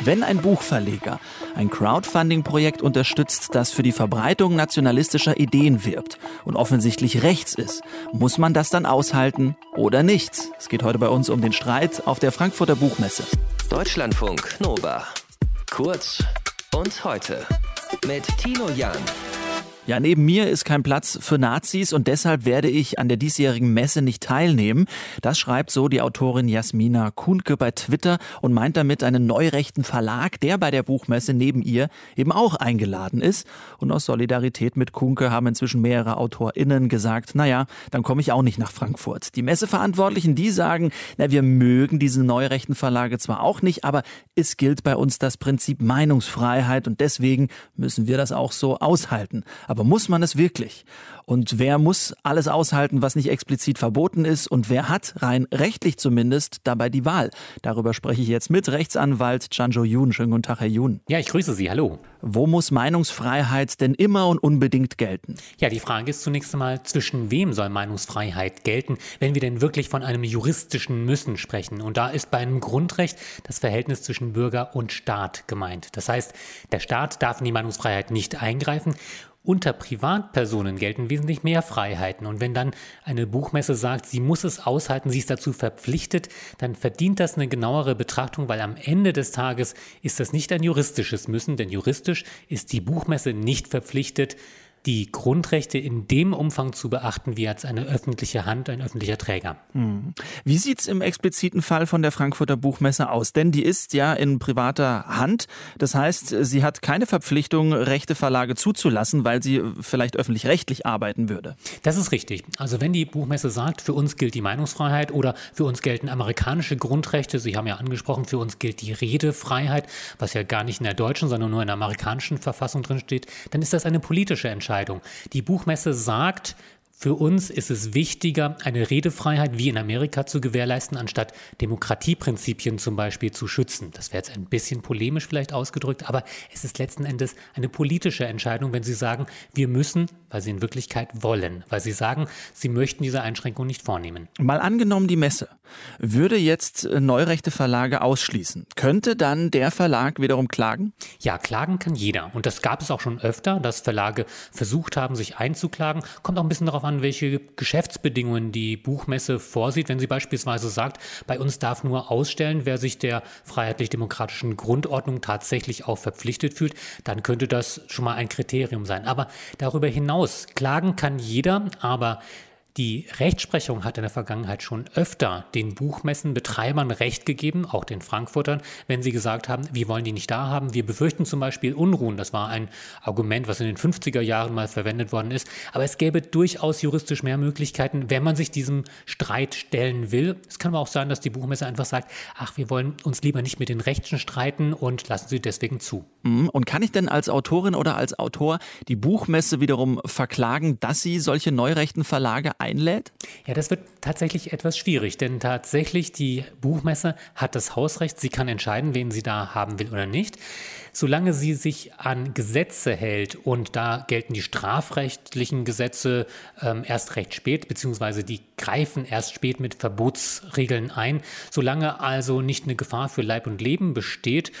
Wenn ein Buchverleger ein Crowdfunding-Projekt unterstützt, das für die Verbreitung nationalistischer Ideen wirbt und offensichtlich rechts ist, muss man das dann aushalten oder nicht? Es geht heute bei uns um den Streit auf der Frankfurter Buchmesse. Deutschlandfunk Nova. Kurz und heute mit Tino Jan. Ja, neben mir ist kein Platz für Nazis und deshalb werde ich an der diesjährigen Messe nicht teilnehmen. Das schreibt so die Autorin Jasmina Kuhnke bei Twitter und meint damit einen neurechten Verlag, der bei der Buchmesse neben ihr eben auch eingeladen ist. Und aus Solidarität mit Kuhnke haben inzwischen mehrere AutorInnen gesagt, naja, dann komme ich auch nicht nach Frankfurt. Die Messeverantwortlichen, die sagen, na, wir mögen diese neurechten Verlage zwar auch nicht, aber es gilt bei uns das Prinzip Meinungsfreiheit und deswegen müssen wir das auch so aushalten. Aber muss man es wirklich? Und wer muss alles aushalten, was nicht explizit verboten ist? Und wer hat, rein rechtlich zumindest, dabei die Wahl? Darüber spreche ich jetzt mit Rechtsanwalt Chanjo Yoon. Schönen guten Tag, Herr Yoon. Ja, ich grüße Sie. Hallo. Wo muss Meinungsfreiheit denn immer und unbedingt gelten? Ja, die Frage ist zunächst einmal, zwischen wem soll Meinungsfreiheit gelten, wenn wir denn wirklich von einem juristischen Müssen sprechen? Und da ist bei einem Grundrecht das Verhältnis zwischen Bürger und Staat gemeint. Das heißt, der Staat darf in die Meinungsfreiheit nicht eingreifen unter Privatpersonen gelten wesentlich mehr Freiheiten. Und wenn dann eine Buchmesse sagt, sie muss es aushalten, sie ist dazu verpflichtet, dann verdient das eine genauere Betrachtung, weil am Ende des Tages ist das nicht ein juristisches Müssen, denn juristisch ist die Buchmesse nicht verpflichtet, die Grundrechte in dem Umfang zu beachten, wie als eine öffentliche Hand, ein öffentlicher Träger. Hm. Wie sieht's im expliziten Fall von der Frankfurter Buchmesse aus? Denn die ist ja in privater Hand. Das heißt, sie hat keine Verpflichtung, rechte Verlage zuzulassen, weil sie vielleicht öffentlich-rechtlich arbeiten würde. Das ist richtig. Also wenn die Buchmesse sagt, für uns gilt die Meinungsfreiheit oder für uns gelten amerikanische Grundrechte, Sie haben ja angesprochen, für uns gilt die Redefreiheit, was ja gar nicht in der deutschen, sondern nur in der amerikanischen Verfassung drin steht, dann ist das eine politische Entscheidung. Entscheidung. Die Buchmesse sagt, für uns ist es wichtiger, eine Redefreiheit wie in Amerika zu gewährleisten, anstatt Demokratieprinzipien zum Beispiel zu schützen. Das wäre jetzt ein bisschen polemisch vielleicht ausgedrückt, aber es ist letzten Endes eine politische Entscheidung, wenn Sie sagen, wir müssen, weil Sie in Wirklichkeit wollen, weil Sie sagen, Sie möchten diese Einschränkung nicht vornehmen. Mal angenommen, die Messe würde jetzt äh, Neurechte Verlage ausschließen. Könnte dann der Verlag wiederum klagen? Ja, klagen kann jeder. Und das gab es auch schon öfter, dass Verlage versucht haben, sich einzuklagen. Kommt auch ein bisschen darauf an, an, welche Geschäftsbedingungen die Buchmesse vorsieht. Wenn sie beispielsweise sagt, bei uns darf nur ausstellen, wer sich der freiheitlich-demokratischen Grundordnung tatsächlich auch verpflichtet fühlt, dann könnte das schon mal ein Kriterium sein. Aber darüber hinaus, klagen kann jeder, aber die Rechtsprechung hat in der Vergangenheit schon öfter den Buchmessenbetreibern Recht gegeben, auch den Frankfurtern, wenn sie gesagt haben, wir wollen die nicht da haben. Wir befürchten zum Beispiel Unruhen. Das war ein Argument, was in den 50er Jahren mal verwendet worden ist. Aber es gäbe durchaus juristisch mehr Möglichkeiten, wenn man sich diesem Streit stellen will. Es kann aber auch sein, dass die Buchmesse einfach sagt, ach, wir wollen uns lieber nicht mit den Rechten streiten und lassen sie deswegen zu. Mhm. Und kann ich denn als Autorin oder als Autor die Buchmesse wiederum verklagen, dass sie solche neurechten Verlage einlädt? Ja, das wird tatsächlich etwas schwierig, denn tatsächlich die Buchmesse hat das Hausrecht. Sie kann entscheiden, wen sie da haben will oder nicht. Solange sie sich an Gesetze hält und da gelten die strafrechtlichen Gesetze ähm, erst recht spät, beziehungsweise die greifen erst spät mit Verbotsregeln ein. Solange also nicht eine Gefahr für Leib und Leben besteht,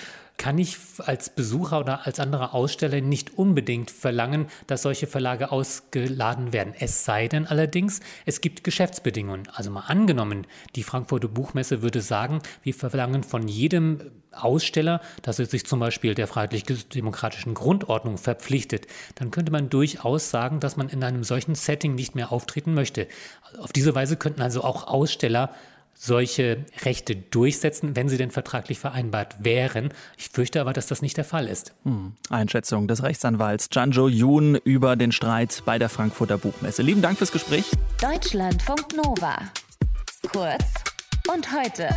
kann ich als Besucher oder als anderer Aussteller nicht unbedingt verlangen, dass solche Verlage ausgeladen werden. Es sei denn allerdings, es gibt Geschäftsbedingungen. Also mal angenommen, die Frankfurter Buchmesse würde sagen, wir verlangen von jedem Aussteller, dass er sich zum Beispiel der freiheitlich-demokratischen Grundordnung verpflichtet, dann könnte man durchaus sagen, dass man in einem solchen Setting nicht mehr auftreten möchte. Auf diese Weise könnten also auch Aussteller solche Rechte durchsetzen, wenn sie denn vertraglich vereinbart wären. Ich fürchte aber, dass das nicht der Fall ist. Hm. Einschätzung des Rechtsanwalts Janjo Yoon über den Streit bei der Frankfurter Buchmesse. Lieben Dank fürs Gespräch. Deutschlandfunk Nova. Kurz und heute.